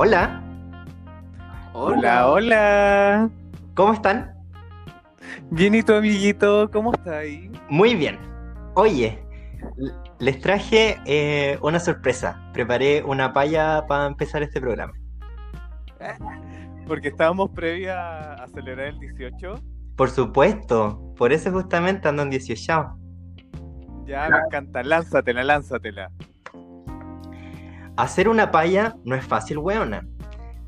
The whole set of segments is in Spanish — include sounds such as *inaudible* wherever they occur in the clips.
Hola, Hola, hola. ¿cómo están? Bien, ¿y tu amiguito? ¿Cómo está ahí? Muy bien. Oye, les traje eh, una sorpresa. Preparé una palla para empezar este programa. *laughs* Porque estábamos previa a celebrar el 18. Por supuesto, por eso justamente ando en 18. Ya, me encanta. Lánzatela, lánzatela. Hacer una palla no es fácil, weona.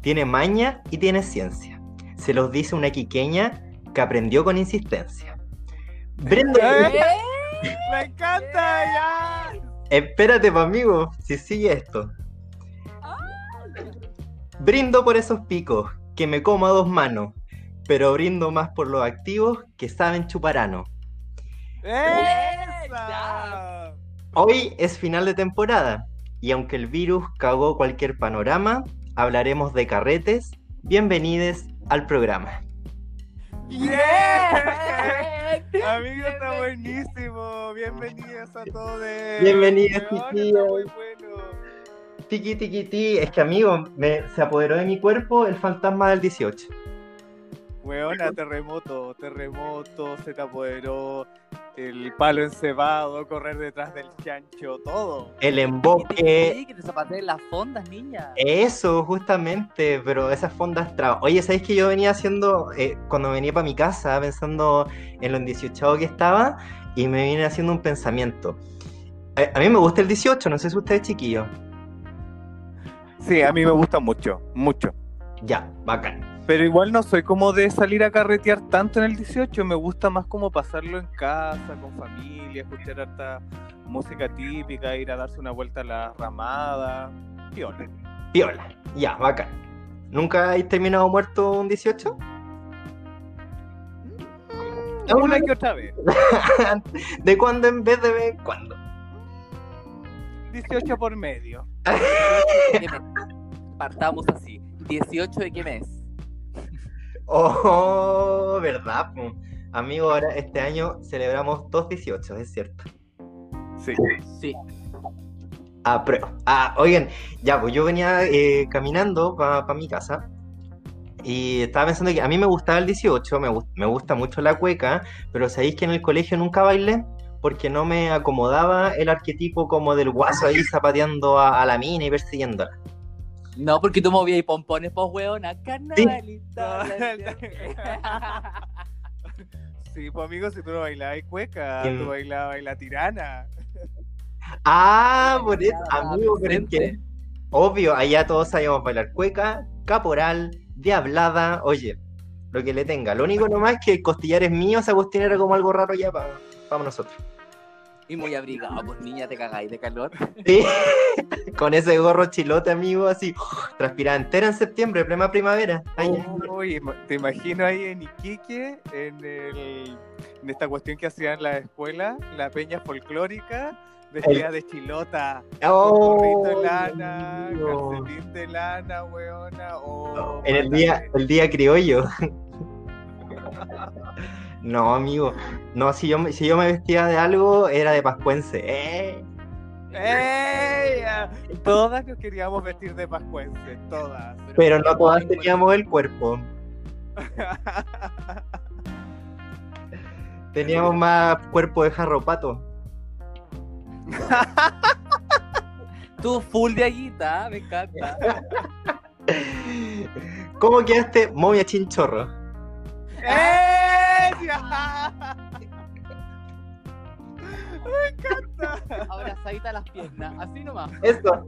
Tiene maña y tiene ciencia. Se los dice una quiqueña que aprendió con insistencia. Brenda, ¡Eh! ¡Me encanta! ¡Ya! espérate, pa' amigo, si sigue esto. Brindo por esos picos, que me como a dos manos, pero brindo más por los activos que saben chuparano. ¡Esa! Hoy es final de temporada, y aunque el virus cagó cualquier panorama, hablaremos de carretes. Bienvenidos al programa. ¡Yeah! *laughs* Amigo, está buenísimo. Bienvenidos a todos. Bienvenidos, está muy bueno. Tiki tiki ti, es que amigo, me, se apoderó de mi cuerpo el fantasma del 18. Weona, terremoto, terremoto, se te apoderó el palo encebado, correr detrás del chancho, todo. El emboque, Sí, que te zapateen las fondas, niña. Eso, justamente, pero esas fondas trabas. Oye, ¿sabéis que yo venía haciendo, eh, cuando venía para mi casa, pensando en lo en 18 que estaba, y me vine haciendo un pensamiento? Eh, a mí me gusta el 18, no sé si ustedes chiquillos. Sí, a mí me gusta mucho, mucho. Ya, bacán. Pero igual no soy como de salir a carretear tanto en el 18, me gusta más como pasarlo en casa, con familia, escuchar harta música típica, ir a darse una vuelta a la ramada. Piola. Piola, ya, bacán. ¿Nunca has terminado muerto un 18? Una que otra vez. *laughs* ¿De cuándo en vez de vez en cuándo? 18 por medio. ¿De qué mes? Partamos así. 18 de qué mes? Oh, ¿verdad? Amigo, ahora este año celebramos dos 18, es cierto. Sí. Sí. Ah, pero, ah, oigan, ya, pues yo venía eh, caminando para mi casa y estaba pensando que a mí me gustaba el 18, me, gus- me gusta mucho la cueca, pero sabéis que en el colegio nunca bailé porque no me acomodaba el arquetipo como del guaso ahí zapateando a, a la mina y persiguiéndola. No, porque tú movías pompones, pues, weona. Carnavalita. *laughs* Sí, pues amigo, si tú no bailabas cueca, tú bailabas la tirana. Ah, por eso, amigo, pero es que, obvio, allá todos sabíamos bailar cueca, caporal, diablada, oye, lo que le tenga. Lo único nomás es que el costillar es mío, esa cuestión era como algo raro ya para nosotros. Y muy abrigado, pues, niña, te cagáis de calor. *laughs* Sí, con ese gorro chilote, amigo, así, transpirada entera en septiembre, plena primavera. Ay. Uy, te imagino ahí en Iquique, en, el, en esta cuestión que hacían en la escuela, la peña folclórica, vestida de chilota, con Oh, gorrito de lana, calcetín de lana, weona, o... En el día, el día criollo. *laughs* No, amigo. No, si yo, me- si yo me vestía de algo, era de pascuense. ¡Eh! ¡Ey! Todas nos queríamos vestir de pascuense, todas. Pero no todas teníamos el cuerpo. *laughs* Teníamos más cuerpo de jarropato. *laughs* Tú full de aguita, me encanta. *laughs* ¿Cómo quedaste momia chinchorro? Me encanta. Abrazadita las piernas, así nomás. Eso.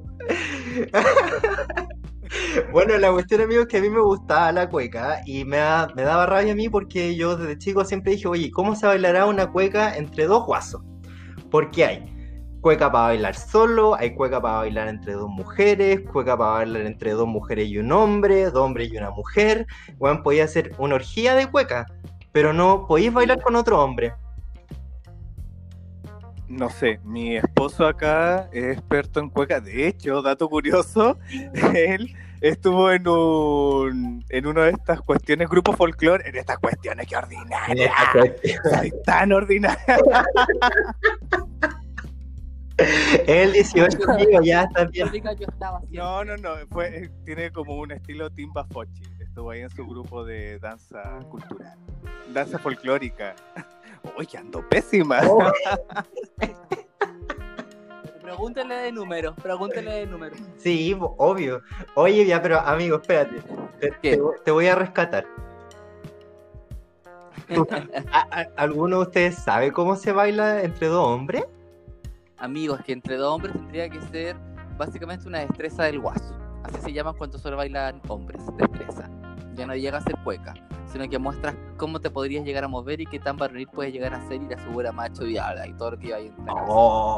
Bueno, la cuestión, amigo, es que a mí me gustaba la cueca y me, da- me daba rabia a mí porque yo desde chico siempre dije, oye, ¿cómo se bailará una cueca entre dos guasos? Porque hay cueca para bailar solo, hay cueca para bailar entre dos mujeres, cueca para bailar entre dos mujeres y un hombre, dos hombres y una mujer. Bueno, podía hacer una orgía de cueca, pero no podéis bailar con otro hombre. No sé, mi esposo acá es experto en cueca. De hecho, dato curioso, *laughs* él estuvo en un en una de estas cuestiones, grupo folclore, en estas cuestiones que ordinaria. Soy tan ordinaria. *laughs* El 18, amigo, ya está bien. No, no, no. Fue, eh, tiene como un estilo Timba Fochi. Estuvo ahí en su grupo de danza cultural. Danza folclórica. *laughs* Oye, ando pésima. Oh, *laughs* Pregúntele de números, pregúntele de números. sí, obvio. Oye, ya, pero amigo, espérate. Te, ¿Qué? te- te voy a rescatar. *laughs* Tú- ¿a- a- ¿Alguno de ustedes sabe cómo se baila entre dos hombres? Amigos, que entre dos hombres tendría que ser básicamente una destreza del guaso. Así se llaman cuando solo bailan hombres, destreza. Ya no llega a ser cueca, sino que muestras cómo te podrías llegar a mover y qué tan varonil puedes llegar a ser y la figura macho y ala y todo lo que ahí en cabeza.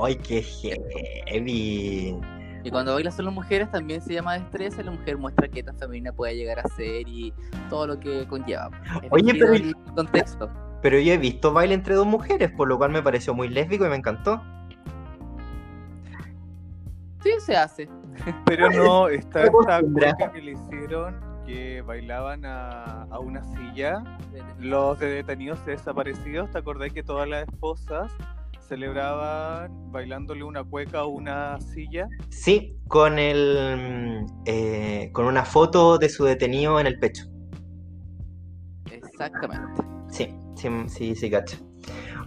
¡Ay, qué heavy! Y cuando bailas solo mujeres también se llama destreza y la mujer muestra qué tan femenina puede llegar a ser y todo lo que conlleva. Oye, pero- el contexto. Pero yo he visto baile entre dos mujeres, por lo cual me pareció muy lésbico y me encantó. Sí, se hace. Pero no, está esta cueca que le hicieron que bailaban a, a una silla. Los de detenidos desaparecidos, ¿te acordás que todas las esposas celebraban bailándole una cueca a una silla? Sí, con el mm, eh, con una foto de su detenido en el pecho. Exactamente. Sí, sí, sí, sí.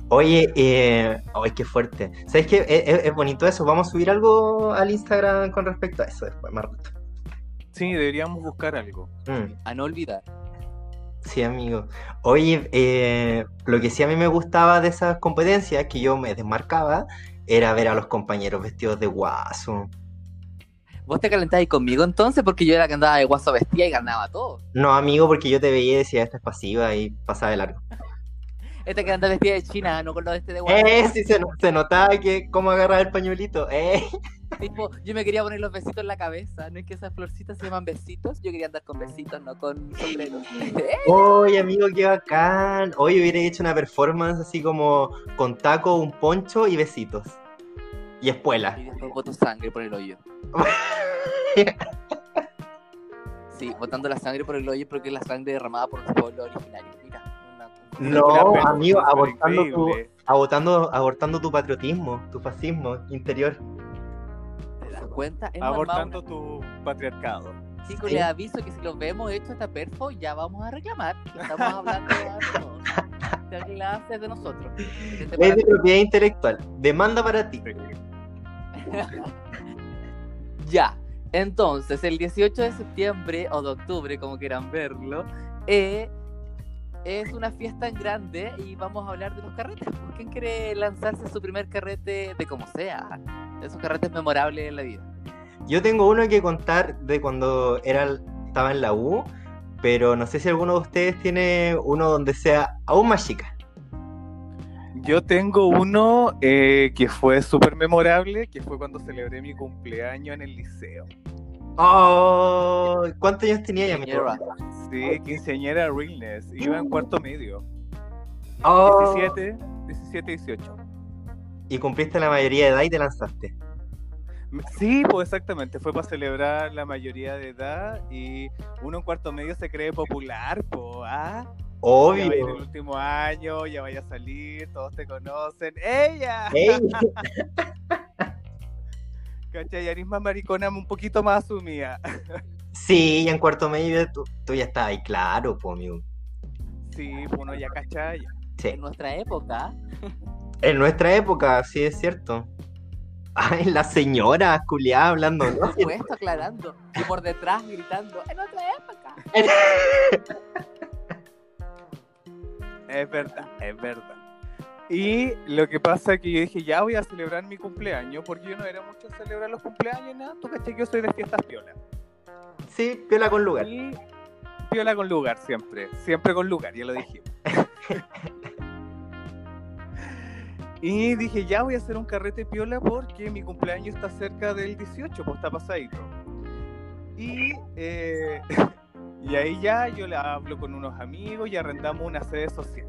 Oye, eh, ay, qué fuerte. ¿Sabes qué? Es, es- es bonito eso. Vamos a subir algo al Instagram con respecto a eso después, más rato. Sí, deberíamos buscar algo. Mm, A no olvidar. sí, amigo. Oye, eh, lo que sí a mí me gustaba de esas competencias, que yo me desmarcaba, era ver a los compañeros vestidos de guaso. ¿Vos te calentabas conmigo entonces? Porque yo era la que andaba de guaso vestida y ganaba todo. No, amigo, porque yo te veía y decía, esta es pasiva y pasaba de largo. Esta que anda vestida de china, no con lo de este de guaso. Eh, sí, se, no- se notaba que cómo agarrar el pañuelito. Eh. Tipo, yo me quería poner los besitos en la cabeza. No es que esas florcitas se llaman besitos. Yo quería andar con besitos, no con sombreros. *laughs* Oye, amigo, qué bacán. Hoy hubiera hecho una performance así como con taco, un poncho y besitos. Y espuela. y después boto sangre por el hoyo. *laughs* Sí, botando la sangre por el hoyo porque es la sangre derramada por los pueblos originarios. No, amigo, abortando tu, abortando, abortando tu patriotismo, tu fascismo interior. ¿Te das cuenta? Hemos Abortando tu patriarcado. Chicos, Sí. les aviso que si los vemos hecho esta perfo, ya vamos a reclamar. Estamos hablando de, de clases de nosotros. Este Ley de para- propiedad intelectual. Demanda para ti. *laughs* Ya, entonces el 18 de septiembre o de octubre, como quieran verlo, eh, es una fiesta en grande y vamos a hablar de los carretes. pues, ¿Quién quiere lanzarse su primer carrete de como sea? De esos carretes memorables en la vida. Yo tengo uno que contar de cuando era, estaba en la U, pero no sé si alguno de ustedes tiene uno donde sea aún más chica. Yo tengo uno eh, que fue súper memorable, que fue cuando celebré mi cumpleaños en el liceo. Oh, ¿cuántos años tenía ya? Señora, Sí, quinceañera Realness. Iba en cuarto medio. Oh, 17, 17, 18. y cumpliste la mayoría de edad y te lanzaste. Sí, pues exactamente. Fue para celebrar la mayoría de edad y uno en cuarto medio se cree popular, pues. ¿ah? Ya a ir el Obvio. último año, ya vaya a salir, todos te conocen. ¡Ella! Ey, *laughs* ¿Cachai? Más maricona un poquito más asumida. *laughs* Sí, y en cuarto medio tú, tú ya estabas ahí, claro, pues, amigo. Sí, pues uno ya cachai. Sí. en nuestra época, En nuestra época, sí es cierto. Ay, la señora culiada hablando, ¿no? por supuesto, aclarando. Y por detrás gritando, en nuestra época. *laughs* Es verdad, es verdad. Y lo que pasa es que yo dije, ya voy a celebrar mi cumpleaños, porque yo no era mucho celebrar los cumpleaños, nada. Tú cachai que yo soy de fiestas piola. Sí, piola con lugar. Y piola con lugar siempre, siempre con lugar, ya lo dijimos. *laughs* y dije, ya voy a hacer un carrete piola porque mi cumpleaños está cerca del 18, pues está pasadito. Y, eh, *laughs* y ahí ya yo le hablo con unos amigos y arrendamos una sede social.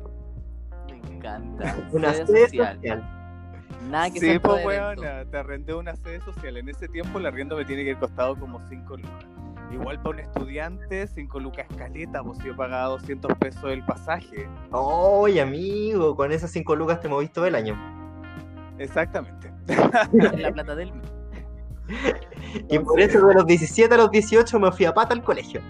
Me encanta. *laughs* Una Sede sede social. social. Nada que Sí, pues weona, te arrendé una sede social. En ese tiempo el arriendo me tiene que haber costado como 5 lucas. Igual para un estudiante, 5 lucas escaleta, pues yo pagaba 200 pesos el pasaje. Oye, amigo, con esas cinco lucas te moviste todo el año. Exactamente. Es la plata del mes. *laughs* Y por eso de los 17 a los 18 me fui a pata al colegio.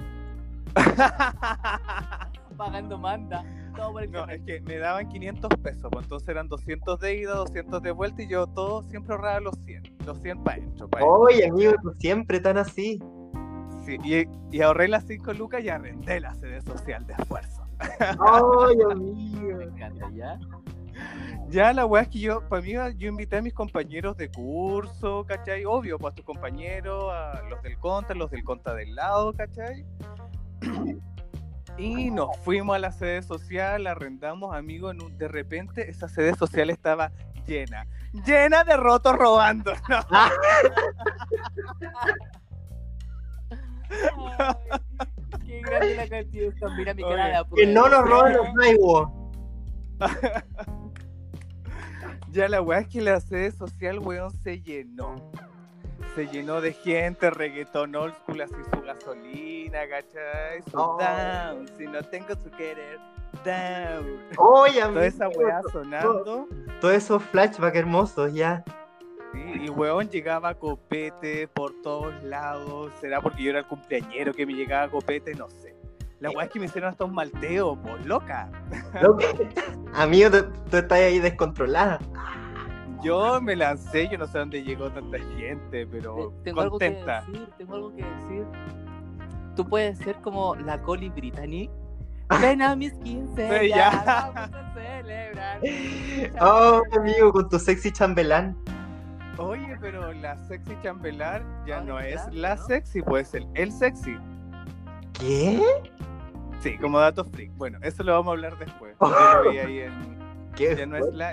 *laughs* Pagando manda. Todo por el No, es que me daban 500 pesos, pues entonces eran 200 de ida, 200 de vuelta y yo todo siempre ahorraba los 100, los 100 para adentro. pa'. Oye, amigo, tú siempre tan así. Sí, y, y ahorré las 5 lucas y arrendé la sede social de esfuerzo. Ay, *laughs* amigo. Me encanta, ¿ya? Ya la weá es que yo, para mí, yo invité a mis compañeros de curso, ¿cachai? Obvio, pues a tus compañeros, a los del conta, los del conta del lado, ¿cachai? Y nos fuimos a la sede social, arrendamos, amigos, en un- de repente esa sede social estaba llena, llena de rotos robando. ¿no? Ay, *laughs* *laughs* Qué grande la canción. Mira mi cara de. Que no nos roben los Naiwo. *laughs* Ya la weá es que la sede social, weón, se llenó. Se llenó de gente, reggaetón old school, así su gasolina, ¿cachai? Su Oh. down, si no tengo su querer, down. Oye, amigo. Toda esa weá sonando. Todos esos flashbacks hermosos, ya. sí, y weón llegaba copete por todos lados. ¿Será porque yo era el cumpleañero que me llegaba copete? No sé. La weá es que me hicieron hasta un malteo, pues loca. *laughs* Amigo, tú, tú estás ahí descontrolada. Yo me lancé, yo no sé dónde llegó tanta gente, pero Te- Tengo algo que contenta. decir, tengo algo que decir. Tú puedes ser como la Coli Brittany. Ven a mis 15, Sí, ya, ya. vamos a celebrar. *laughs* Oh, amigo, con tu sexy chambelán. Oye, pero la sexy chambelar ya no es la ¿no? sexy, puede ser el sexy. ¿Qué? Sí, como dato freak. Bueno, eso lo vamos a hablar después. *laughs* Yo lo vi ahí en. ¿Qué? Ya no es la.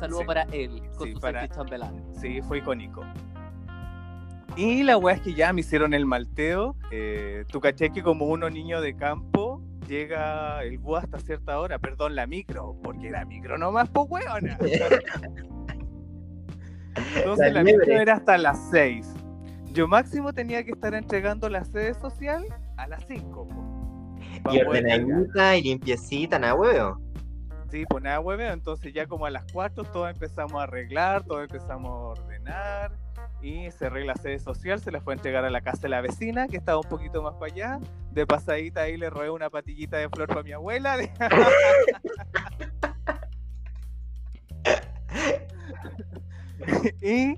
Saludo Sí. para él, con Sí, su para- chambelán. Sí, fue icónico. Y la weá es que ya me hicieron el malteo. Eh, tú caché que como uno niño de campo llega el bus hasta cierta hora, perdón, la micro, porque era micro nomás, pues weona. *laughs* Entonces La la, micro era hasta las 6. Yo máximo tenía que estar entregando la sede social a las 5. Y ordenadita y limpiecita, nada, huevo. Sí, pues nada, hueveo. Entonces ya como a las 4 todos empezamos a arreglar, todos empezamos a ordenar. Y cerré la sede social, se la fue a entregar a la casa de la vecina, que estaba un poquito más para allá. De pasadita ahí le robé una patillita de flor para mi abuela. *laughs* y,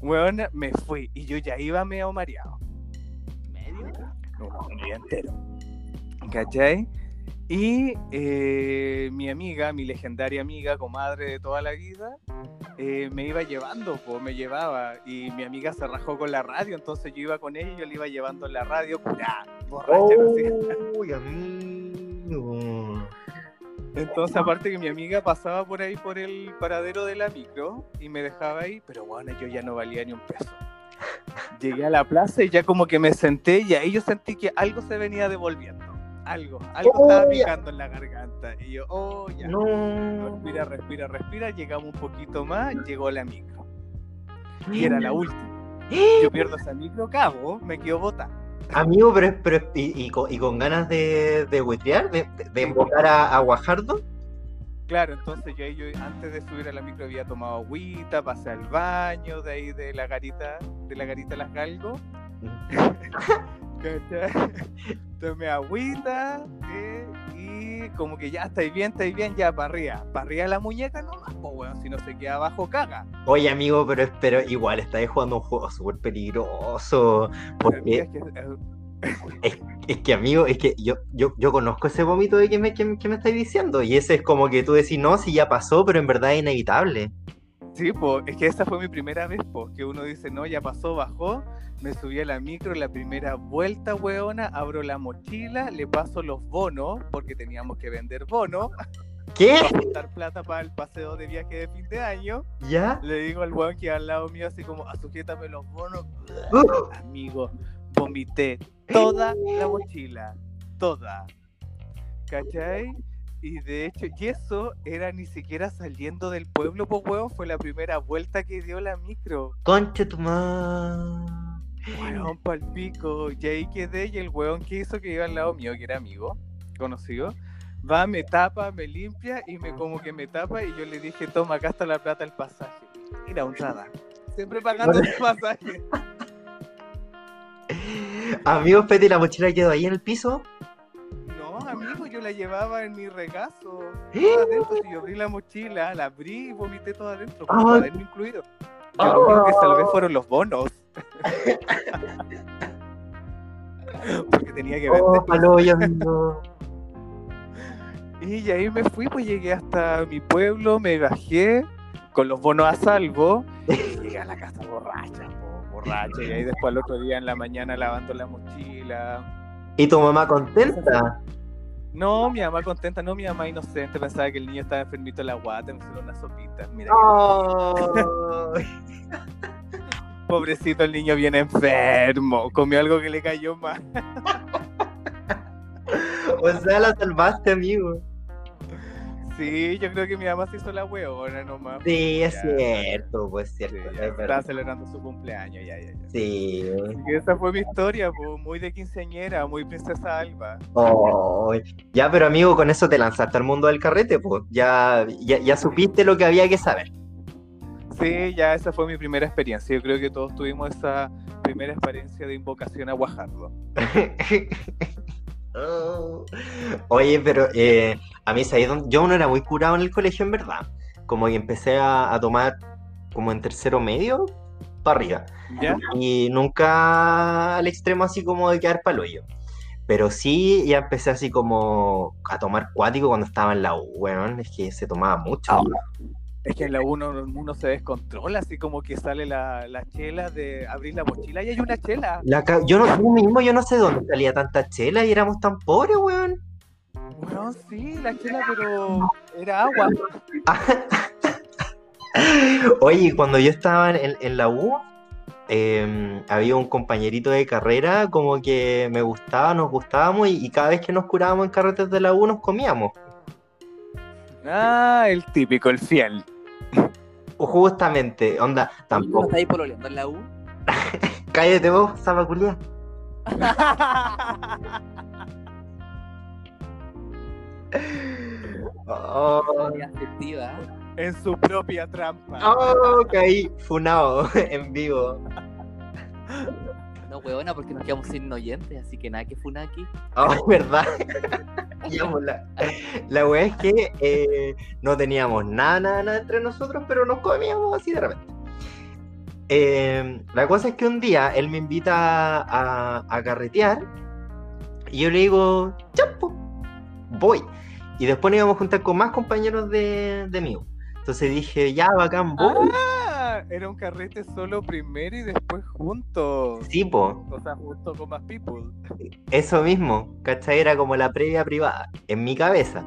weón, me fui. Y yo ya iba medio mareado. ¿Medio? un día entero. ¿Cachai? Y eh, mi amiga, mi legendaria amiga, comadre de toda la vida, eh, me iba llevando, pues me llevaba. Y mi amiga se rajó con la radio, entonces yo iba con ella y yo le iba llevando en la radio, curá, borracha, no. Uy, amigo. Entonces, aparte que mi amiga pasaba por ahí por el paradero de la micro y me dejaba ahí, pero bueno, yo ya no valía ni un peso. Llegué a la plaza y ya como que me senté y ahí yo sentí que algo se venía devolviendo. Algo, algo Oh, estaba ya. picando en la garganta. Y yo, oh, ya. No. Respira, respira, respira. Llegamos un poquito más, llegó la micro. Y era la última. *gasps* Yo pierdo esa micro, cabo, me quedo botar. Amigo, pero, pero y, y con, y con ganas de, de huitrear, de, de, de invocar a, a Guajardo. Claro, entonces yo ahí, yo antes de subir a la micro había tomado agüita, pasé al baño, de ahí de la garita, de la garita Las Galgos. *laughs* *laughs* Tomé agüita eh, y como que ya estáis bien, estáis bien, ya para arriba. Para arriba la muñeca nomás, pues bueno, si no se queda abajo caga. Oye, amigo, pero, pero igual estáis jugando un juego súper peligroso. Porque Es que, *laughs* es que, amigo, es que yo, yo, yo conozco ese vómito de que me, que, que me estáis diciendo. Y ese es como que tú decís, no, si ya pasó, pero en verdad es inevitable. Sí, pues, es que esa fue mi primera vez, pues, que uno dice, no, ya pasó, bajó, me subí a la micro, la primera vuelta, weona, abro la mochila, le paso los bonos, porque teníamos que vender bonos, *laughs* ¿Qué? para juntar plata para el paseo de viaje de fin de año. ¿Ya? Le digo al weón que al lado mío, así como, "Ah, sujétame los bonos. Uh, Amigo, vomité toda la mochila, toda. ¿Cachai? Y de hecho, y eso era ni siquiera saliendo del pueblo, pues weón, fue la primera vuelta que dio la micro. concha tu madre. Weón, palpico. Y ahí quedé, y el weón que hizo que iba al lado mío, que era amigo, conocido, va, me tapa, me limpia, y me como que me tapa, y yo le dije, toma, acá está la plata del pasaje. Era honrada. Siempre pagando el pasaje. *laughs* Amigo, Peti, ¿la mochila quedó ahí en el piso? No, amigo, yo la llevaba en mi regazo. ¿Eh? Todo adentro, si yo abrí la mochila, la abrí y vomité todo adentro, con Ay. cuaderno incluido. Yo lo único que salvé fueron los bonos. *laughs* Porque tenía que vender. Oh, palo, yo amigo. *laughs* Y ahí me fui, pues llegué hasta mi pueblo, me bajé con los bonos a salvo y llegué a la casa borracha, po, borracha. Y ahí después al otro día en la mañana lavando la mochila. ¿Y tu mamá contenta? No, mi mamá contenta, no, mi mamá inocente, pensaba que el niño estaba enfermito de la guata, me hicieron una sopita. Mira, Oh. *laughs* pobrecito el niño viene enfermo, comió algo que le cayó mal. *laughs* o sea, la salvaste, amigo. Sí, yo creo que mi mamá se hizo la hueona nomás. Sí, es Ya. cierto, pues es Sí, cierto. ya es estaba verdad. celebrando su cumpleaños, ya, ya, ya. Sí. Que esa fue mi historia, pues, muy de quinceañera, muy princesa Alba. Oh, ya, pero amigo, con eso te lanzaste al mundo del carrete, pues. Ya, ya, ya supiste lo que había que saber. Sí, ya esa fue mi primera experiencia. Yo creo que todos tuvimos esa primera experiencia de invocación a Guajardo. *laughs* Oh. Oye, pero eh, a mí, ¿sabes dónde? Yo no era muy curado en el colegio, en verdad. Como que empecé a, a tomar como en tercero medio para arriba. ¿Ya? Y nunca al extremo así como de quedar palo yo. Pero sí, ya empecé así como a tomar cuático cuando estaba en la U, weón. Es que se tomaba mucho. Ah. Es que en la uno uno se descontrola, así como que sale la, la chela de abrir la mochila y hay una chela. La yo no yo mismo, yo no sé dónde salía tanta chela y éramos tan pobres, weón. Bueno, sí, la chela, pero era agua. *laughs* Oye, cuando yo estaba en, en la U, eh, había un compañerito de carrera como que me gustaba, nos gustábamos y, y cada vez que nos curábamos en carretes de la U nos comíamos. Ah, el típico, el fiel. *laughs* Justamente, onda, ¿No tampoco. está ahí pololeando en la U? *laughs* Cállate vos, Zapaculia. Oh, *laughs* afectiva. en su propia trampa. oh, caí funado en vivo. No, huevona, porque nos quedamos sin oyentes, así que nada que funa aquí. *laughs* Oh, verdad. La, la wea es que eh, no teníamos nada, nada, nada entre nosotros, pero nos comíamos así de repente. Eh, la cosa es que un día él me invita a, a carretear y yo le digo, chapo, voy. Y después nos íbamos a juntar con más compañeros de, de mí. Entonces dije, ya, bacán, voy. Ah, era un carrete solo primero y después juntos. Sí, po, O sea, junto con más people. eso mismo, ¿cachai? Era como la previa privada, en mi cabeza.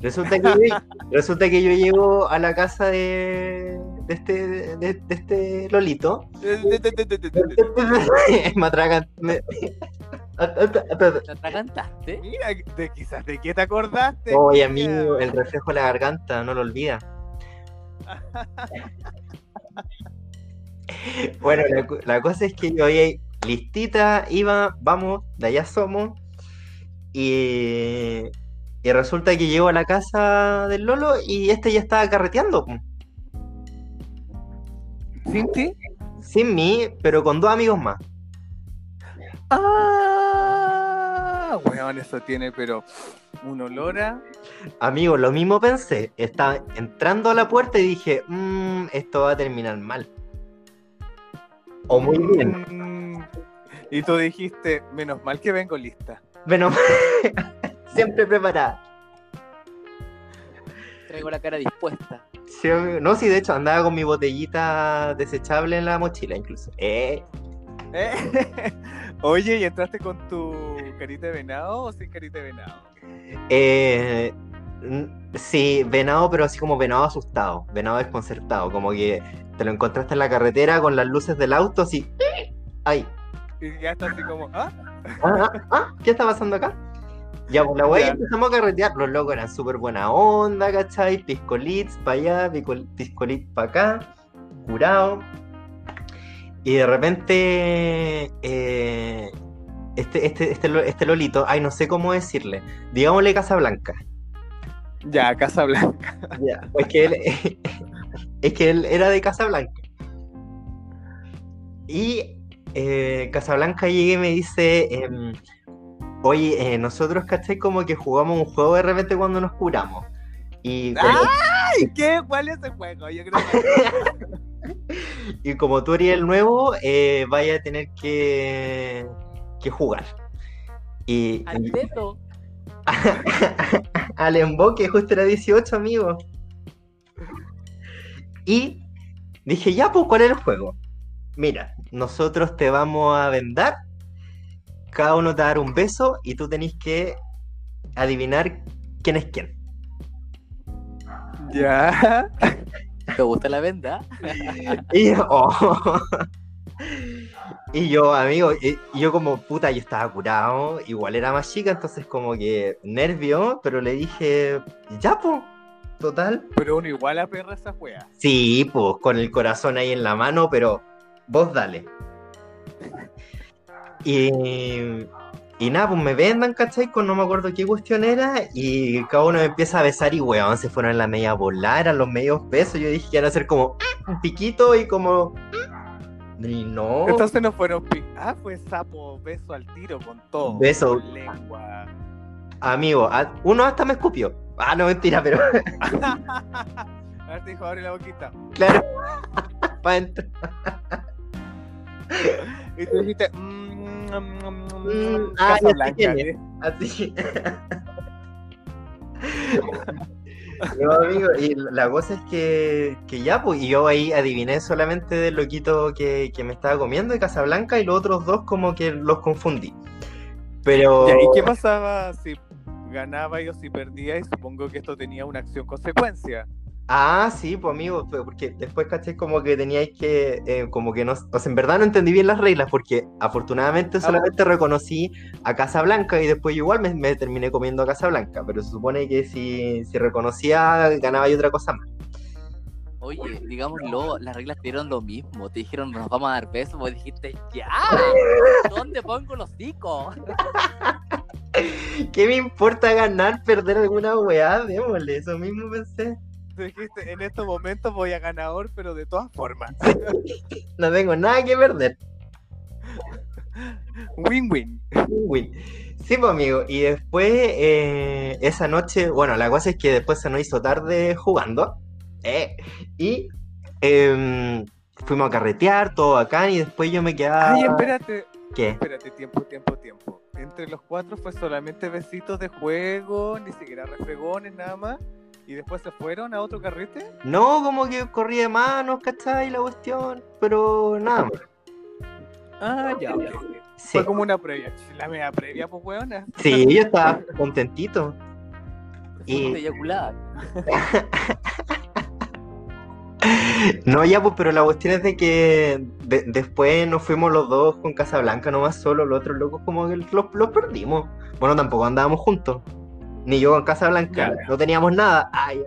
Resulta que yo, *laughs* resulta que yo llego a la casa de, de, este, de, de este Lolito. *laughs* me atragan. me- ¿Te atragantaste? Mira, de, quizás de qué te acordaste. Oye, amigo, el reflejo de la garganta, no lo olvida. *laughs* Bueno, la, cosa es que yo ahí listita, iba, vamos, de allá somos. Y, y resulta que llego a la casa del Lolo y este ya estaba carreteando. ¿Sin ti? Sin mí, pero con dos amigos más. Ah, weón, eso tiene, pero un olor a. Amigo, lo mismo pensé. Estaba entrando a la puerta y dije, "Mm, esto va a terminar mal. O muy bien. Mm, Y tú dijiste, menos mal que vengo lista. Bueno, *laughs* siempre preparada. Traigo la cara dispuesta. Sí, no, sí, de hecho andaba con mi botellita desechable en la mochila incluso. Eh, ¿Eh? *laughs* Oye, ¿y entraste con tu carita de venado o sin carita de venado? eh, sí, venado, pero así como venado asustado, venado desconcertado, como que te lo encontraste en la carretera con las luces del auto, así. ¡Ay! Y ya está así como, ¿ah? ah, ah, ah, ¿Qué está pasando acá? Ya, pues la wey Ya. empezamos a carretear. Los locos eran súper buena onda, ¿cachai? Piscolits para allá, piscol- piscolits para acá, curado. Y de repente, eh, este, este, este, este Lolito, ay, no sé cómo decirle, digámosle Casa Blanca. Ya, Casa Blanca. Ya, pues que él, *laughs* es que él era de Casablanca. Y eh, Casablanca llega y me dice, em, oye, eh, nosotros, ¿cachai? Como que jugamos un juego de repente cuando nos curamos. Y ¡Ay! ¿Qué? ¿Cuál es ese juego? Yo creo que... *laughs* y como tú eres el nuevo, eh, vaya a tener que, que jugar. Y, Al teto. *laughs* al emboque, justo era 18, amigo. Y dije, ya, pues, ¿cuál es el juego? Mira, nosotros te vamos a vendar, cada uno te va a dar un beso y tú tenés que adivinar quién es quién. Ya. *laughs* ¿Te gusta la venda? *laughs* Y yo, oh. Y yo, amigo, y- y yo como puta, yo estaba curado, igual era más chica, entonces como que nervio, pero le dije, ya, pues, total. Pero uno igual a perra esa wea. Sí, pues con el corazón ahí en la mano, pero vos dale. Y, y nada, pues me vendan, ¿cachai? Con no me acuerdo qué cuestión era. Y cada uno me empieza a besar y weón, se fueron en la media bola, eran los medios besos. Yo dije que iban a ser como un piquito y como. Y no. Entonces no fueron pi- Ah, fue sapo, beso al tiro con todo. Beso. Con lengua. Amigo, uno hasta me escupió. Ah, no, mentira, pero *laughs* A ver, te dijo, abre la boquita. claro. *laughs* Pa' adentro. *laughs* Y tú dijiste, mmm, mm, mm, Mm, ah, ya sé Casablanca. ¿eh? Así. No, amigo, y la cosa es que, que ya, pues, y yo ahí adiviné solamente del loquito que, que me estaba comiendo de Casablanca y los otros dos como que los confundí. Pero... ¿Y qué pasaba si ganaba o si perdía? Y supongo que esto tenía una acción-consecuencia. Ah, sí, pues amigo, porque después caché como que teníais que, eh, como que no, o sea, en verdad no entendí bien las reglas porque afortunadamente solamente reconocí a Casablanca y después yo igual me, me terminé comiendo a Casablanca, pero se supone que si, si reconocía ganaba y otra cosa más. Oye, digámoslo, las reglas te dieron lo mismo. Te dijeron, nos vamos a dar besos. Vos dijiste, ya. *laughs* ¿Dónde pongo los hocico? ¿Qué me importa ganar, perder alguna weá? Démosle, eso mismo pensé. Tú dijiste, en estos momentos voy a ganador, pero de todas formas. *laughs* No tengo nada que perder. Win-win. Win. Sí, pues amigo, y después eh, esa noche, bueno, la cosa es que después se nos hizo tarde jugando, eh, y em, fuimos a carretear, todo bacán, y después yo me quedaba... Ay, espérate. ¿Qué? Espérate, tiempo, tiempo, tiempo. Entre los cuatro fue solamente besitos de juego, ni siquiera refregones, nada más. Y después se fueron a otro carrete. No, como que corrí de manos, ¿cachai? La cuestión, pero nada más. Ah, ya, ok. Sí, Fue como una previa. La media previa, pues, weona. sí, yo estaba contentito. Y- eyacular. *laughs* No, ya, pues, pero la cuestión es de que de- después nos fuimos los dos con Casablanca nomás solo, los otros locos como que los, los perdimos. Bueno, tampoco andábamos juntos. Ni yo con Casablanca, Ya. no teníamos nada. Ay,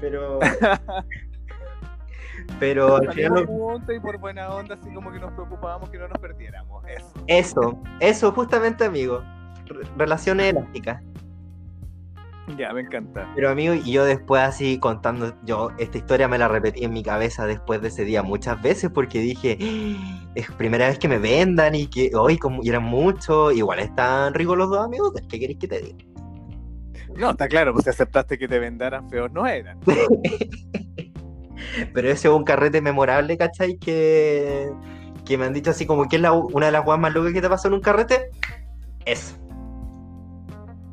pero. *laughs* pero al final. Juntos y por buena onda, así como que nos preocupábamos que no nos perdiéramos. Eso. Eso, eso, justamente, amigo. Re- Relaciones elásticas. Ya, me encanta. Pero amigo, y yo después así contando, yo esta historia me la repetí en mi cabeza después de ese día muchas veces porque dije, "Ah, es primera vez que me vendan y que hoy como y eran muchos, igual están ricos los dos amigos, ¿qué querés que te diga? No, está claro, pues si aceptaste que te vendaran feos, no eran. *laughs* Pero ese es un carrete memorable, ¿cachai? Que, que me han dicho así como que es la, una de las guas más locas que te pasó en un carrete. Eso.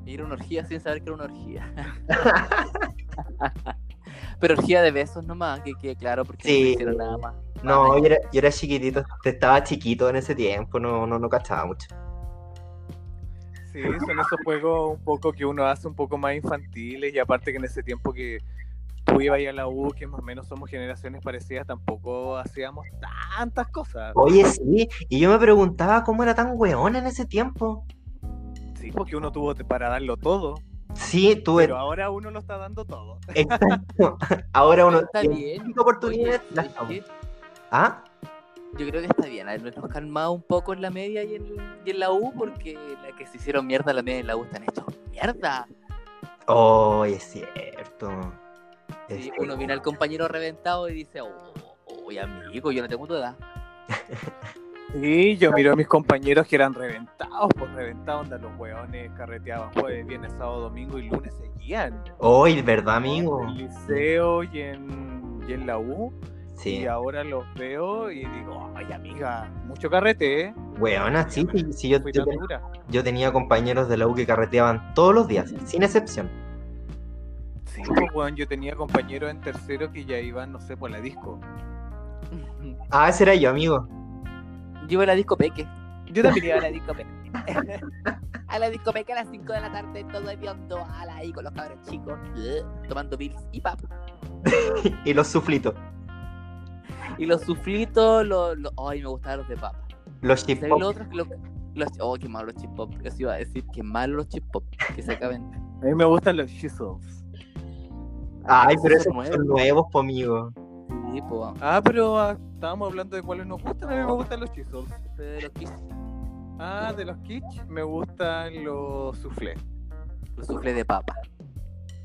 Ir a una orgía sin saber que era una orgía. *laughs* Pero orgía de besos nomás, que quede claro, porque no Sí. hicieron nada más. No, Ay, yo era, yo era chiquitito, estaba chiquito en ese tiempo, no, no, no cachaba mucho. Sí, son esos juegos un poco que uno hace un poco más infantiles y aparte que en ese tiempo que tú ibas a la U, que más o menos somos generaciones parecidas, tampoco hacíamos tantas cosas. Oye, sí, y yo me preguntaba cómo era tan weón en ese tiempo. Sí, porque uno tuvo para darlo todo, Sí, tuve. pero ahora uno lo está dando todo. Exacto. *laughs* Ahora uno Está bien. oportunidades. Oye. ¿Ah? Yo creo que está bien habernos calmado un poco en la media y en, y en la U, porque la que se hicieron mierda la media y la U están hechos mierda. Oh, es cierto. Sí, Es- uno mira al compañero reventado y dice, oh, oye amigo, yo no tengo tu edad. *laughs* Sí, yo miro a mis compañeros que eran reventados, pues reventados, onda los hueones carreteaban jueves, viernes, sábado, domingo y lunes seguían. Hoy, ¿verdad, amigo? En el liceo y en, y en la U. Sí. Y ahora los veo y digo, ay amiga, mucho carrete, ¿eh? Weona, sí, sí, sí, yo, yo, ten- tenía compañeros de la U que carreteaban todos los días, sin excepción. Sí, pues weón, yo tenía compañeros en tercero que ya iban, no sé, por la disco. *laughs* Ah, ese era yo, amigo. Yo iba a la disco Peque. Yo también *laughs* iba a la disco. *laughs* A la disco Peque a las 5 de la tarde, todo hediondo, ala ahí con los cabros chicos, tomando pills y pap. y los suflitos. Y los suflitos, los, los... Ay, me gustaban los de papa. Los chip ¿Sabes los otros? Los, los... Oh, qué malo los chip pop. Eso iba a decir, qué malo los chip pop. Que se acaben. A mí me gustan los shizzles. Ay, pero esos esos son son nuevos, po, amigo. Sí, po. Ah, pero ah, estábamos hablando de cuáles nos gustan. A mí me gustan los shizzles. Pero los, Ah, de los kitsch me gustan los soufflés. los suflés de papa.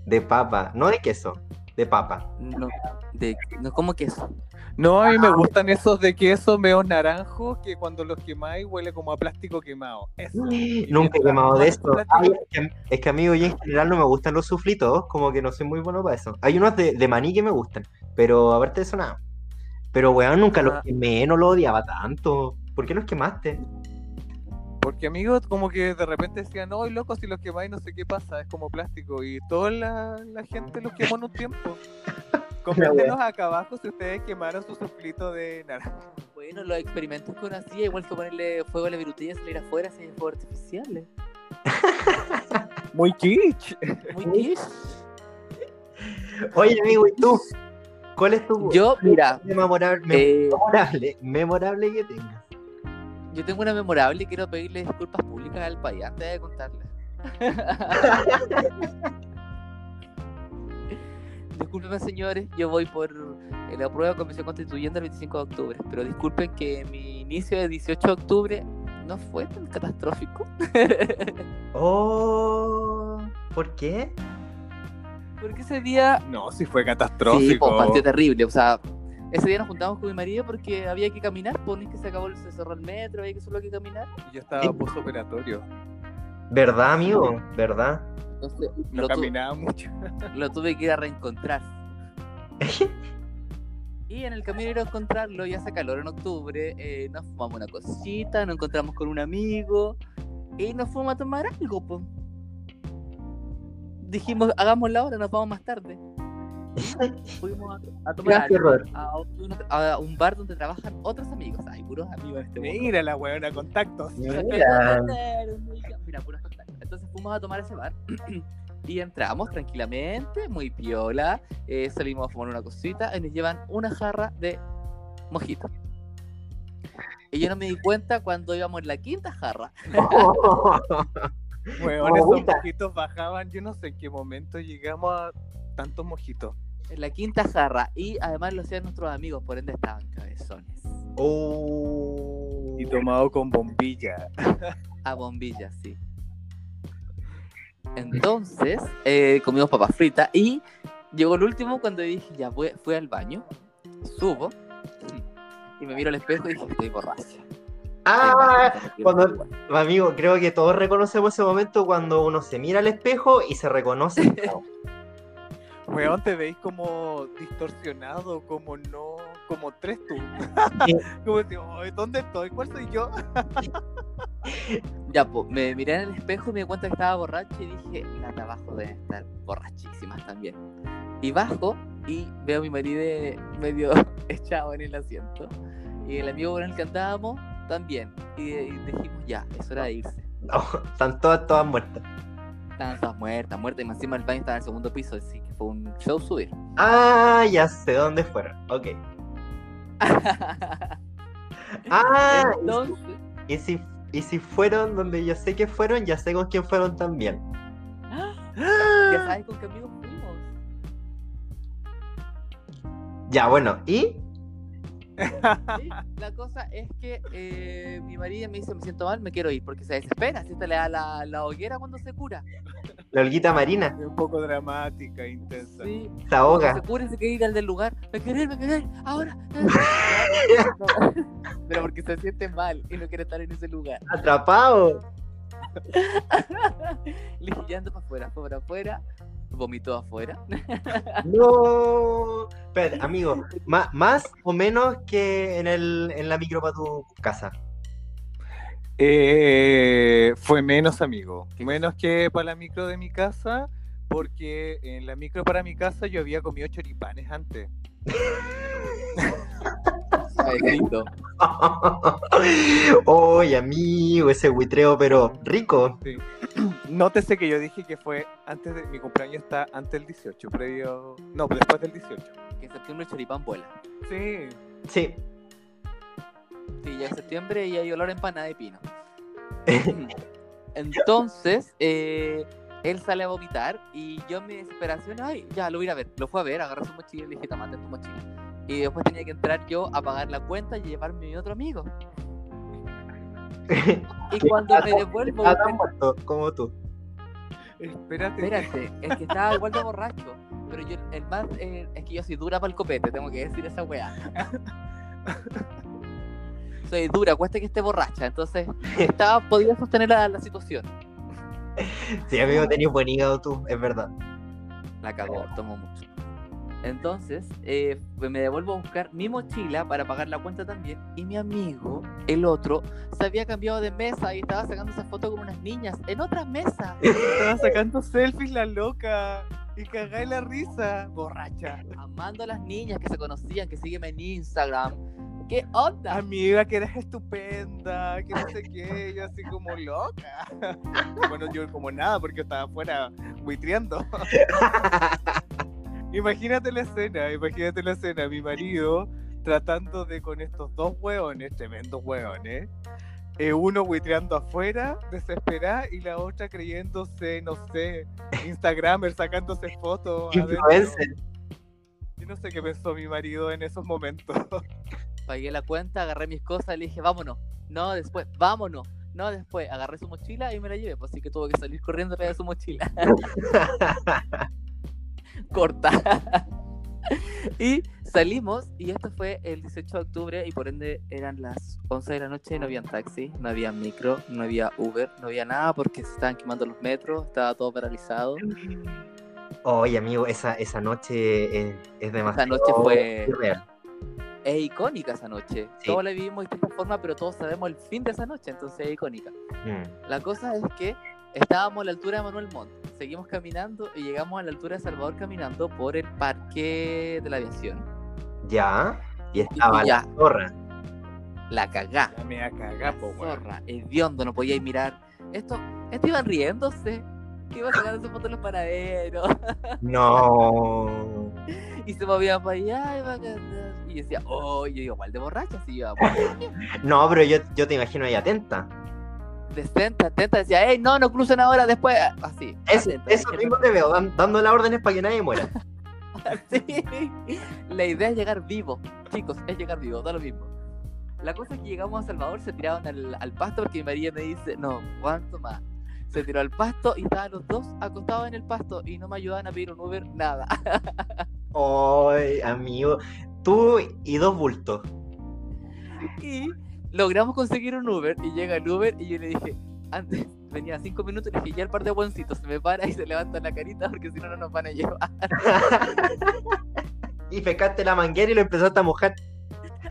De papa, no de queso, de papa. No, de, no como queso. No, a mí me gustan esos de queso medio naranjo que cuando los quemáis huele como a plástico quemado. Eso. *gasps* Nunca he quemado de esto. Ay, es, que, es que, amigo, yo en general no me gustan los suflitos, como que no soy muy bueno para eso. Hay unos de, de maní que me gustan, pero aparte de eso nada. Pero weón, nunca los Ah. quemé, no lo odiaba tanto. ¿Por qué los quemaste? Porque amigos, como que de repente decían, no, loco, si los quemáis no sé qué pasa, es como plástico. Y toda la, la gente los quemó en un tiempo. *laughs* Coméntenos acá abajo si ustedes quemaron su suflito de naranja. Bueno, los experimentos que uno hacía, igual que ponerle fuego a la virutilla y salir afuera sin fuegos artificiales. *laughs* Muy kitsch. Muy kitsch. *laughs* Oye, amigo, ¿y tú? ¿Cuál es tu Yo, mira, memorable, eh, memorable, memorable que tengas? Yo tengo una memorable y quiero pedirle disculpas públicas al país antes de contarla. *laughs* Disculpen, señores, yo voy por la prueba de convención constituyente el 25 de octubre, pero disculpen que mi inicio de 18 de octubre no fue tan catastrófico. *laughs* Oh, ¿por qué? Porque ese día No, si fue Sí, catastrófico. pues partió terrible. O sea, ese día nos juntamos con mi marido porque había que caminar, pues no es que se acabó, se cerró el metro, había que solo que caminar. Y yo estaba postoperatorio. ¿Verdad, amigo? ¿Verdad? Entonces No lo, tu- caminaba mucho. *laughs* lo tuve que ir a reencontrar. *laughs* Y en el camino ir a encontrarlo, ya hace calor en octubre, eh, nos fumamos una cosita, nos encontramos con un amigo y nos fuimos a tomar algo, pues. Dijimos, hagámosla ahora, nos vamos más tarde. Fuimos a, a tomar algo a un, a un bar donde trabajan otros amigos. Hay puros amigos en este mundo. Mira la weona, contactos. Mira. Mira, puros contactos. Entonces fuimos a tomar ese bar *clears throat* y entramos tranquilamente, muy piola. eh, salimos a fumar una cosita y nos llevan una jarra de mojito. Y yo no me di cuenta cuando íbamos en la quinta jarra. *laughs* Weón, esos mojitos bajaban. Yo no sé en qué momento llegamos a tantos mojitos. En la quinta jarra. Y además lo hacían nuestros amigos, por ende estaban cabezones. Oh. Y tomado con bombilla. *laughs* A bombillas, sí. Entonces, eh, comimos papas fritas y llegó el último cuando dije, ya fui, fui al baño, subo y me miro al espejo y dije, estoy borracha. Ah, cuando- amigo, creo que todos reconocemos ese momento cuando uno se mira al espejo y se reconoce. *laughs* Weón, te veis como distorsionado, como no, como tres tú. Sí. *laughs* como si, "Ay, ¿dónde estoy? ¿Cuál soy yo? Ya, pues, me miré en el espejo y me di cuenta que estaba borracha y dije, las de abajo deben estar borrachísimas también. Y bajo y veo a mi marido medio *laughs* echado en el asiento. Y el amigo con el que andábamos también. Y, y dijimos, ya, es hora de irse. No, *laughs* están todas, todas muertas. Estaban todas muertas, muertas. Y más encima el baño estaba en el segundo piso, así que fue un show subir. Ah, ya sé dónde fueron. Ok. *laughs* Ah, Entonces, y si, y si fueron donde yo sé que fueron, ya sé con quién fueron también. *gasps* ya sabes con qué amigos fuimos. Ya, bueno, ¿y? La cosa es que eh, mi marido me dice, me siento mal, me quiero ir, porque se desespera, si esta le da la, la hoguera cuando se cura. La olguita marina. Es un poco dramática, intensa. Sí, Se cuando ahoga. se cura y se quiere ir al del lugar, me quiero ir, me quiero ir, ahora. *laughs* Pero porque se siente mal y no quiere estar en ese lugar. Atrapado. *laughs* Le para afuera, fue para afuera, vomitó afuera. *laughs* *laughs* No. Espérate, amigo. ma- ¿Más o menos que en, el, en la micro para tu casa? Eh, fue menos, amigo. ¿Qué Menos que para la micro de mi casa, porque en la micro para mi casa yo había comido choripanes antes. *laughs* Suavecito. Oye, *laughs* amigo, ese buitreo, pero rico. Sí. *clears throat* Nótese que yo dije que fue antes de mi cumpleaños, está antes del 18, previo. No, después del 18. Que en septiembre el choripán vuela. Sí. Sí. Sí, ya en septiembre y hay olor a empanada de pino. *laughs* Entonces, eh, él sale a vomitar y yo en mi desesperación, ay, ya lo voy a ir a ver. Lo fue a ver, agarré su mochila y le dije, tomate tu mochila. Y después tenía que entrar yo a pagar la cuenta y llevarme a mi otro amigo. Y *laughs* cuando me devuelvo, Está tan muerto como tú. Espérate. espérate, es que estaba igual de borracho. Pero yo, el más, eh, es que yo soy dura para el copete, tengo que decir esa weá. *laughs* Soy dura, cuesta que esté borracha, entonces estaba, podía sostener la, la situación. Sí, amigo, tenías buen hígado tú, es verdad. La cagó, tomó mucho. Entonces, eh, me devuelvo a buscar mi mochila para pagar la cuenta también. Y mi amigo, el otro, se había cambiado de mesa y estaba sacando esa foto con unas niñas en otras mesas. *laughs* Estaba sacando selfies la loca. Y cagáis la risa. Borracha. Amando a las niñas que se conocían, que sígueme en Instagram. ¿Qué onda? Amiga, que eres estupenda, que no sé qué, yo así como loca. *laughs* Bueno, yo como nada, porque estaba afuera buitreando. *laughs* Imagínate la escena, imagínate la escena, mi marido tratando de con estos dos hueones, tremendos hueones, eh, uno buitreando afuera, desesperada, y la otra creyéndose, no sé, Instagramer, sacándose fotos. *laughs* Influencer. Yo no sé qué pensó mi marido en esos momentos. *laughs* Pagué la cuenta, agarré mis cosas le dije, vámonos. No, después, vámonos. No, después, agarré su mochila y me la llevé. Pues así que tuvo que salir corriendo a de su mochila. *laughs* *laughs* Corta. y salimos y esto fue el 18 de octubre y por ende eran las 11 de la noche, no había taxi, no había micro, no había Uber, no había nada porque se estaban quemando los metros, estaba todo paralizado. Oye, amigo, esa, esa noche es, es demasiado noche fue- surreal. Es icónica esa noche. Sí. Todos la vivimos de distinta forma, pero todos sabemos el fin de esa noche, entonces es icónica. Mm. La cosa es que estábamos a la altura de Manuel Montt, seguimos caminando y llegamos a la altura de Salvador caminando por el parque de la aviación. Ya. Y estaba ya. la zorra. La cagá. Ya me cagar, po, weón. zorra, hediondo, no podíais mirar. Esto, esto iban riéndose. Que iban sacando sus fotos los panaderos. *laughs* No. y se movían para allá y para acá. Y decía, oh, yo digo, igual de borracha, si iba *laughs* No, pero yo, yo te imagino ahí atenta. Decente, atenta, decía, hey, no, no crucen ahora, después, así. Es- atenta, eso mismo te veo, dan- dando las órdenes para que nadie muera. *laughs* Sí. La idea es llegar vivo, chicos, es llegar vivo, da lo mismo. La cosa es que llegamos a Salvador, se tiraron al, al pasto porque mi María me dice, no, ¿cuánto más? Se tiró al pasto y estaban los dos acostados en el pasto y no me ayudaban a pedir un Uber, nada. Ay, amigo. Tú y dos bultos. *laughs* Y logramos conseguir un Uber y llega el Uber y yo le dije, antes venía cinco minutos y le dije, ya el par de buencitos se me para y se levanta la carita porque si no, no nos van a llevar. *laughs* y pescaste la manguera y lo empezaste a mojar.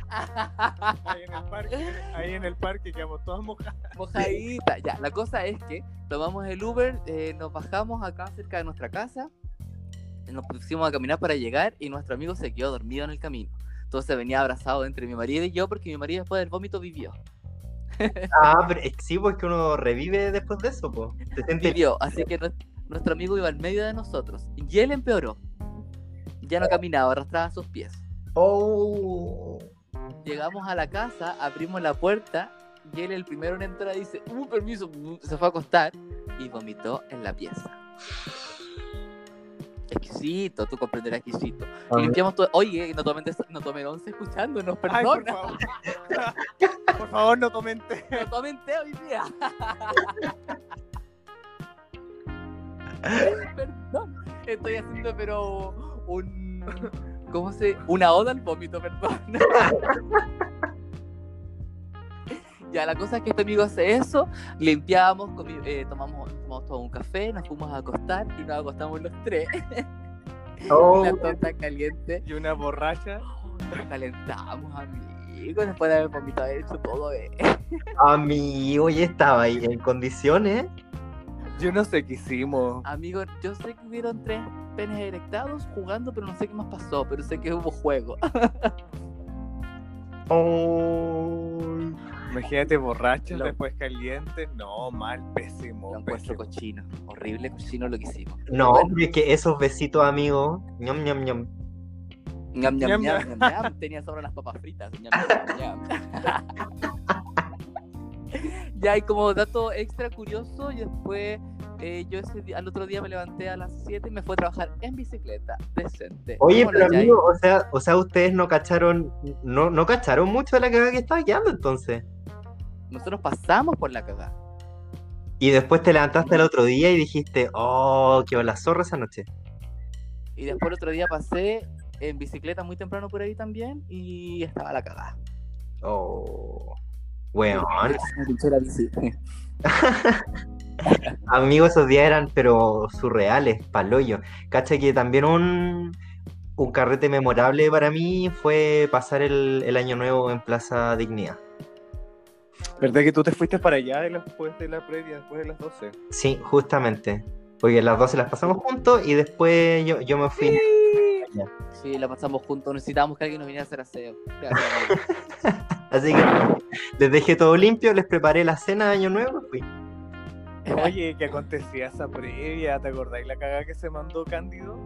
Ahí en el parque, ahí en el parque quedamos todos mojados. mojadita. Ya, la cosa es que tomamos el Uber, eh, nos bajamos acá cerca de nuestra casa, nos pusimos a caminar para llegar y nuestro amigo se quedó dormido en el camino. Entonces venía abrazado entre mi marido y yo porque mi marido después del vómito vivió. *laughs* Ah, pero sí, pues que uno revive después de eso, pues. Se siente Vivió, así que nues- nuestro amigo iba al medio de nosotros y él empeoró. Ya no caminaba, arrastraba sus pies. Oh. Llegamos a la casa, abrimos la puerta y él el primero en entrar dice, uh, permiso, se fue a acostar y vomitó en la pieza. Exquisito, tú comprenderás exquisito. Y limpiamos todo. Oye, no tomen, no tomen once escuchándonos, Ay, por perdón. favor. *laughs* por favor, no comente. No tomen té hoy día. *laughs* perdón. Estoy haciendo, pero un. ¿Cómo se.? Una oda al vómito, perdón. *laughs* Ya, la cosa es que este amigo hace eso, limpiamos, comi- eh, tomamos, tomamos todo un café, nos fuimos a acostar y nos acostamos los tres. *laughs* Oh, La torta caliente. Y una borracha. Nos calentamos, amigos, después de haber vomitado hecho todo. Eh. *laughs* amigo, ya estaba ahí en condiciones. Yo no sé qué hicimos. Amigos, yo sé que hubieron tres penes erectados jugando, pero no sé qué más pasó, pero sé que hubo juego. *laughs* Oh. Imagínate borrachos, Lo- después calientes. No, mal, pésimo. Lo encuentro pésimo. cochino, horrible cochino lo que hicimos. No, Bueno. es que esos besitos, amigo. ñam, ñam, ñam. Ñam, ñam, Ñam, ñam, ñam. ñam, ñam. Tenía sobre las papas fritas. Ñam, ñam, ñam. *laughs* ya, y como dato extra curioso, y después eh, yo ese día- al otro día me levanté a las 7 y me fui a trabajar en bicicleta. Decente. Oye, ¿Cómo pero amigo, o sea, o sea, ustedes no cacharon, no, no cacharon mucho de la cagada que estaba quedando entonces. Nosotros pasamos por la cagada. Y después te levantaste el otro día y dijiste, oh, qué la zorra esa noche. Y después el otro día pasé en bicicleta muy temprano por ahí también y estaba la cagada. Oh, weón. *laughs* *laughs* Me pinché la bici. Amigo, esos días eran pero surreales, paloyo. Cacha que también un, un carrete memorable para mí fue pasar el, el año nuevo en Plaza Dignidad. ¿Verdad que tú te fuiste para allá después de la previa, después de las 12? Sí, justamente. Porque las 12 las pasamos juntos y después yo, yo me fui. Sí, la pasamos juntos. Necesitábamos que alguien nos viniera a hacer aseo. Gracias. *laughs* Así que les dejé todo limpio, les preparé la cena de año nuevo y fui. Oye, ¿qué acontecía esa previa? ¿Te acordáis la cagada que se mandó Cándido?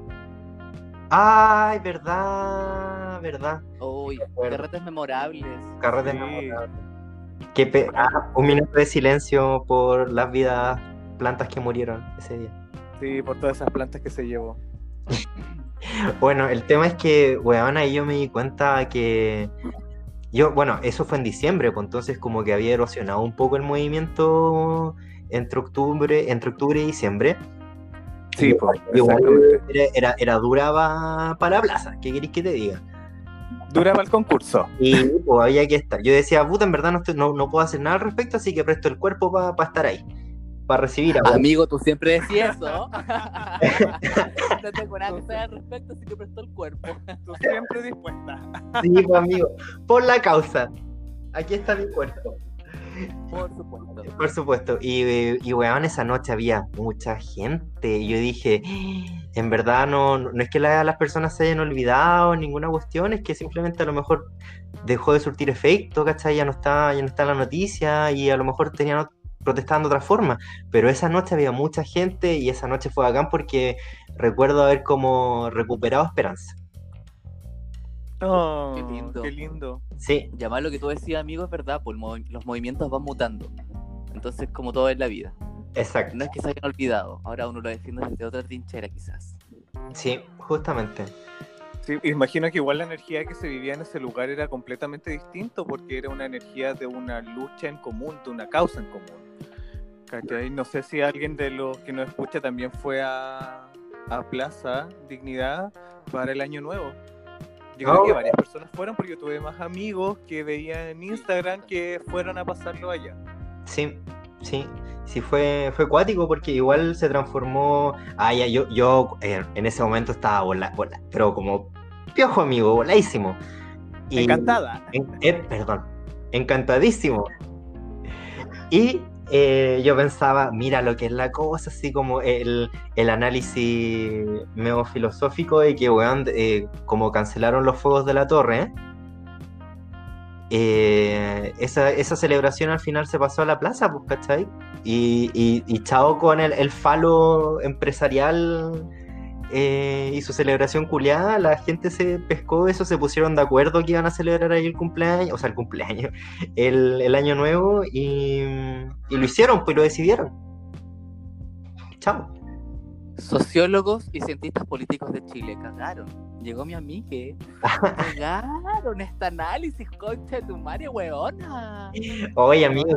Ay, verdad, verdad. Uy, carretes memorables. Carrete Sí. memorable. Qué pe- ah, un minuto de silencio por las vidas plantas que murieron ese día. Sí, por todas esas plantas que se llevó. *laughs* Bueno, el tema es que, weón, ahí yo me di cuenta que yo, bueno, eso fue en diciembre, pues entonces como que había erosionado un poco el movimiento entre octubre, entre octubre y diciembre. Sí, pues, era, era, era dura para la plaza, ¿qué queréis que te diga? Duraba el concurso. Y pues, había que estar. Yo decía, puta, en verdad no, estoy- no, no puedo hacer nada al respecto, así que presto el cuerpo para estar ahí, para recibir a Amigo, tú siempre decías eso. *laughs* no tengo nada que hacer al respecto, así que prestó el cuerpo. Tú siempre dispuesta. Sí, pues, amigo, por la causa. Aquí está mi cuerpo. Por *laughs* supuesto. Por supuesto. Y, y weón, esa noche había mucha gente. Y yo dije, en verdad no, no es que la- las personas se hayan olvidado ninguna cuestión, es que simplemente a lo mejor dejó de surtir efecto, ¿cachai? Ya no está, ya no está en la noticia y a lo mejor tenían ot- protestando de otra forma. Pero esa noche había mucha gente y esa noche fue bacán porque recuerdo haber como recuperado esperanza. Oh, Qué lindo. Qué lindo. Sí, Llamar lo que tú decías, amigo, es verdad, pues los movimientos van mutando. Entonces, como todo en la vida. exacto. No es que se hayan olvidado, ahora uno lo defiende desde otra trinchera, quizás. Sí, justamente. Sí, imagino que igual la energía que se vivía en ese lugar era completamente distinto porque era una energía de una lucha en común, de una causa en común. ¿Cachai? No sé si alguien de los que nos escucha también fue a, a Plaza Dignidad para el Año Nuevo. Yo creo que varias personas fueron porque tuve más amigos que veían en Instagram que fueron a pasarlo allá. Sí, sí, sí fue, fue cuático porque igual se transformó. Ah, ya, yo, yo eh, en ese momento estaba vola, vola- pero como piojo amigo, voladísimo. Y- Encantada. en- eh, perdón, encantadísimo. Y eh, yo pensaba, mira lo que es la cosa, así como el, el análisis medio filosófico de que, weón, eh, como cancelaron los fuegos de la torre, eh, esa, esa celebración al final se pasó a la plaza, pues, ¿cachai? Y, y, y con el, el falo empresarial eh, y su celebración culiada, la gente se pescó eso, se pusieron de acuerdo que iban a celebrar ahí el cumpleaños, o sea, el cumpleaños, *laughs* el, el año nuevo, y, y lo hicieron, pues lo decidieron. Chao. Sociólogos y cientistas políticos de Chile cagaron. Llegó mi amiga. *laughs* Cagaron este análisis, concha de tu madre, weona. Oye, amigo,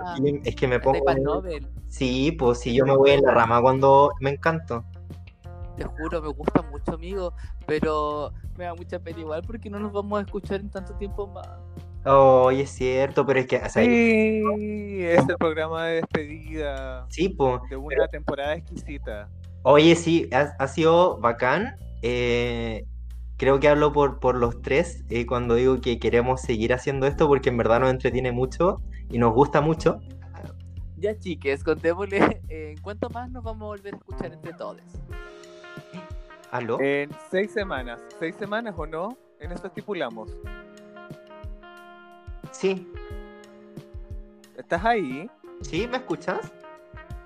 es que- me pongo. Sí, pues si yo me voy en la rama cuando me encanto. Te juro, me gusta mucho, amigo. Pero me da mucha pena igual porque no nos vamos a escuchar en tanto tiempo más. Oye, es cierto, pero es que, o sea, Sí, es el programa de despedida sí, pues. de una temporada exquisita. Oye, sí, ha, ha sido bacán. eh, creo que hablo por, por los tres eh, cuando digo que queremos seguir haciendo esto porque en verdad nos entretiene mucho y nos gusta mucho. Ya, chiques, contémosle *laughs* eh, en cuánto más nos vamos a volver a escuchar entre todos. ¿Aló? En seis semanas. ¿Seis semanas o no? En eso estipulamos. Sí, ¿Estás ahí? ¿sí? ¿Me escuchas?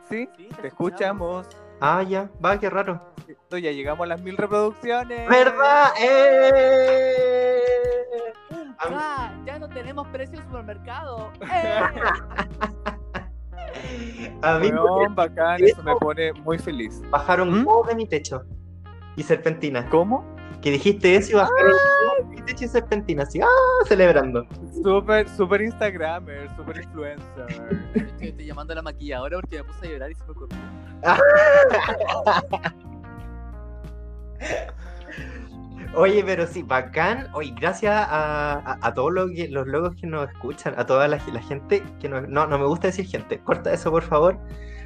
¿Sí? Sí, Te escuchamos. Ah, ya, va, qué raro. Esto ya llegamos a las mil reproducciones. ¿Verdad? ¡Eh! ¡Ah! Ya no tenemos precio en supermercado. *laughs* ¡Eh! Weón, bacán, eso me pone muy feliz. bajaron ¿Mm? todos de mi techo. Y serpentina. ¿Cómo? Que dijiste eso y bajaron y serpentina. Así, ¡ah! Celebrando. Súper, súper Instagramer, súper influencer. Estoy, estoy llamando a la maquilladora porque me puse a llorar y se me ocurrió. *laughs* Oye, pero sí, bacán. Oye, gracias a, a, a todos los, que- los logos que nos escuchan, a toda la, la gente que nos... No, no me gusta decir gente. Corta eso, por favor.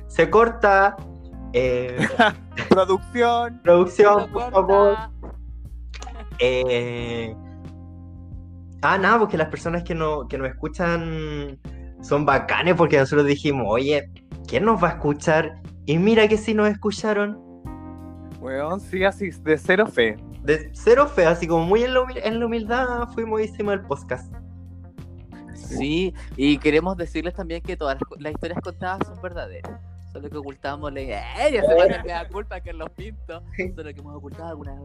Se corta. Eh, *laughs* Producción. producción, por favor. Eh, Ah, nada, porque las personas que, no, que nos escuchan son bacanes porque nosotros dijimos, oye, ¿quién nos va a escuchar? Y mira que sí nos escucharon. Weón, sí, así, de cero fe. De cero fe, así como muy en la, humil- en la humildad fuimos y hicimos el podcast. Sí, y queremos decirles también que todas las historias contadas son verdaderas. Solo que ocultamos la ella se van a dar culpa que los pinto. Solo que hemos ocultado algunas.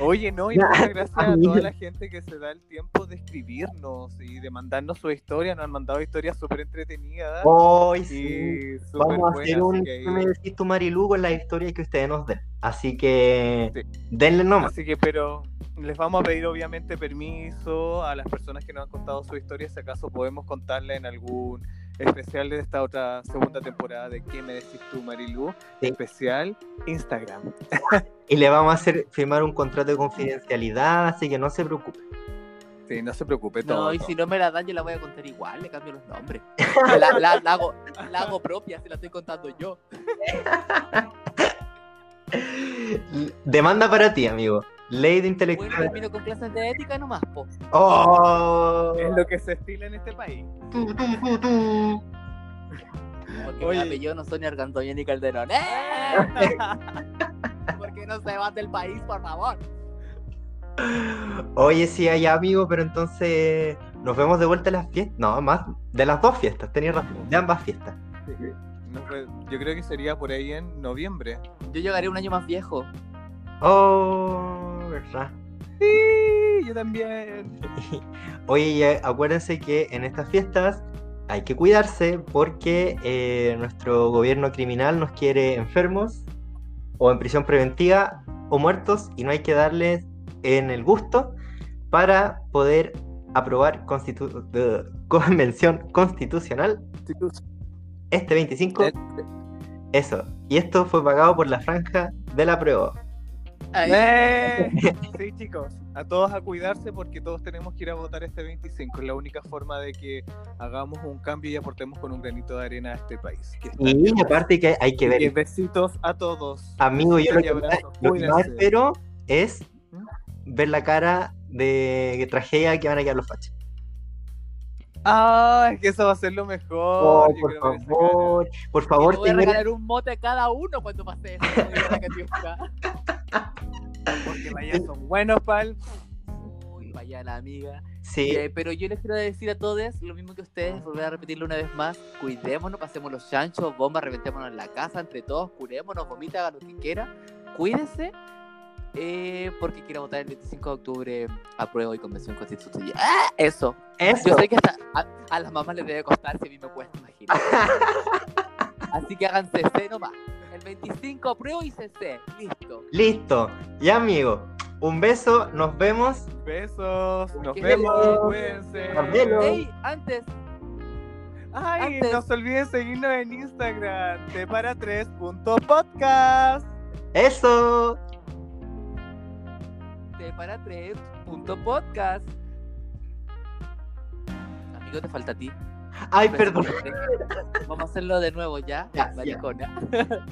Oye, no, y Ya, muchas gracias a toda la gente que se da el tiempo de escribirnos y de mandarnos su historia. Nos han mandado historias súper entretenidas Hoy sí. y súper Vamos a hacer un así que- ¿qué me decís tú, Marilu con las historias que ustedes nos den. Así que Sí. denle nomás. Así que, pero les vamos a pedir obviamente permiso a las personas que nos han contado su historia, si acaso podemos contarla en algún especial de esta otra segunda temporada de ¿Qué me decís tú, Marilu? Sí. Especial Instagram. *laughs* Y le vamos a hacer firmar un contrato de confidencialidad, así que no se preocupe. Sí, no se preocupe, todo. No, y todo. si no me la dan, yo la voy a contar igual, le cambio los nombres. *laughs* La, la- la hago, la hago propia, si la estoy contando yo. Demanda para ti, amigo. Ley de Bueno, intelectual. termino con clases de ética nomás, po. ¡Oh! Es lo que se estila en este país. Tu, tu, tu, tu. Porque Oye. mi apellido no son ni Argandoña ni Calderón. *laughs* ¡Eh! Porque no se van del país, por favor. Oye, sí, hay amigo, pero entonces nos vemos de vuelta en las fiestas. No, más de las dos fiestas, tenías razón, de ambas fiestas. No fue- yo creo que sería por ahí en noviembre. Yo llegaré un año más viejo. Oh, verdad. Sí, yo también. *laughs* Oye, acuérdense que en estas fiestas hay que cuidarse porque eh, nuestro gobierno criminal nos quiere enfermos o en prisión preventiva o muertos y no hay que darles en el gusto para poder aprobar constitu- eh, *laughs* convención constitucional este 25. Eh, Eso. Y esto fue pagado por la franja de la prueba. ¡Eh! *laughs* Sí, chicos, a todos a cuidarse porque todos tenemos que ir a votar este 25. Es la única forma de que hagamos un cambio y aportemos con un granito de arena a este país. Y aparte que hay que ver, besitos a todos. amigo, yo lo y que, más, lo que más espero es ¿Mm? ver la cara de tragedia que van a quedar los fachos. Ah, es que eso va a ser lo mejor. Oh, por ver esa favor, por y favor, voy a regalar un mote a cada uno cuando pase eso. *laughs* Porque vaya, son buenos, pal. Uy, vaya la amiga. Sí, Eh, pero yo les quiero decir a todos lo mismo que ustedes, volver a repetirlo una vez más. Cuidémonos, pasemos los chanchos, bombas, reventémonos en la casa, entre todos, curémonos, vomita, haga lo que quiera. Cuídense, eh, porque quiero votar el 25 de octubre a prueba y convención constitucional. ¡Ah! Eso. eso. Yo sé que hasta a, a las mamás les debe costar si a mí me cuesta, imagínate. *laughs* Así que háganse C nomás. El 25 apruebo y CC. Listo. Listo. Ya, amigo. Un beso. Nos vemos. Besos. Nos Que vemos. Cuídense. Nos vemos. Ey, antes, Ay, Antes- no se olviden seguirnos en Instagram. T para 3.podcast. Eso. T para 3 punto podcast. Amigo, te falta a ti. Ay, Beso perdón. Vamos a hacerlo de nuevo ya. Ya, ya. maricona. *laughs*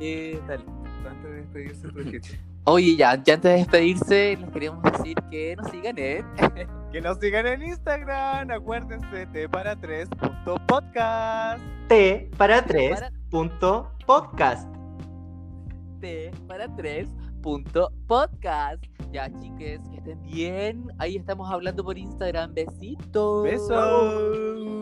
Eh, dale. Antes de despedirse. Oye, ya, ya antes de despedirse, les queríamos decir que nos sigan en *laughs* Que nos sigan en Instagram. Acuérdense, T para 3.podcast. T para tres para punto podcast. T para 3 punto podcast. Ya, chiques, que estén bien. Ahí estamos hablando por Instagram. Besitos. Besos.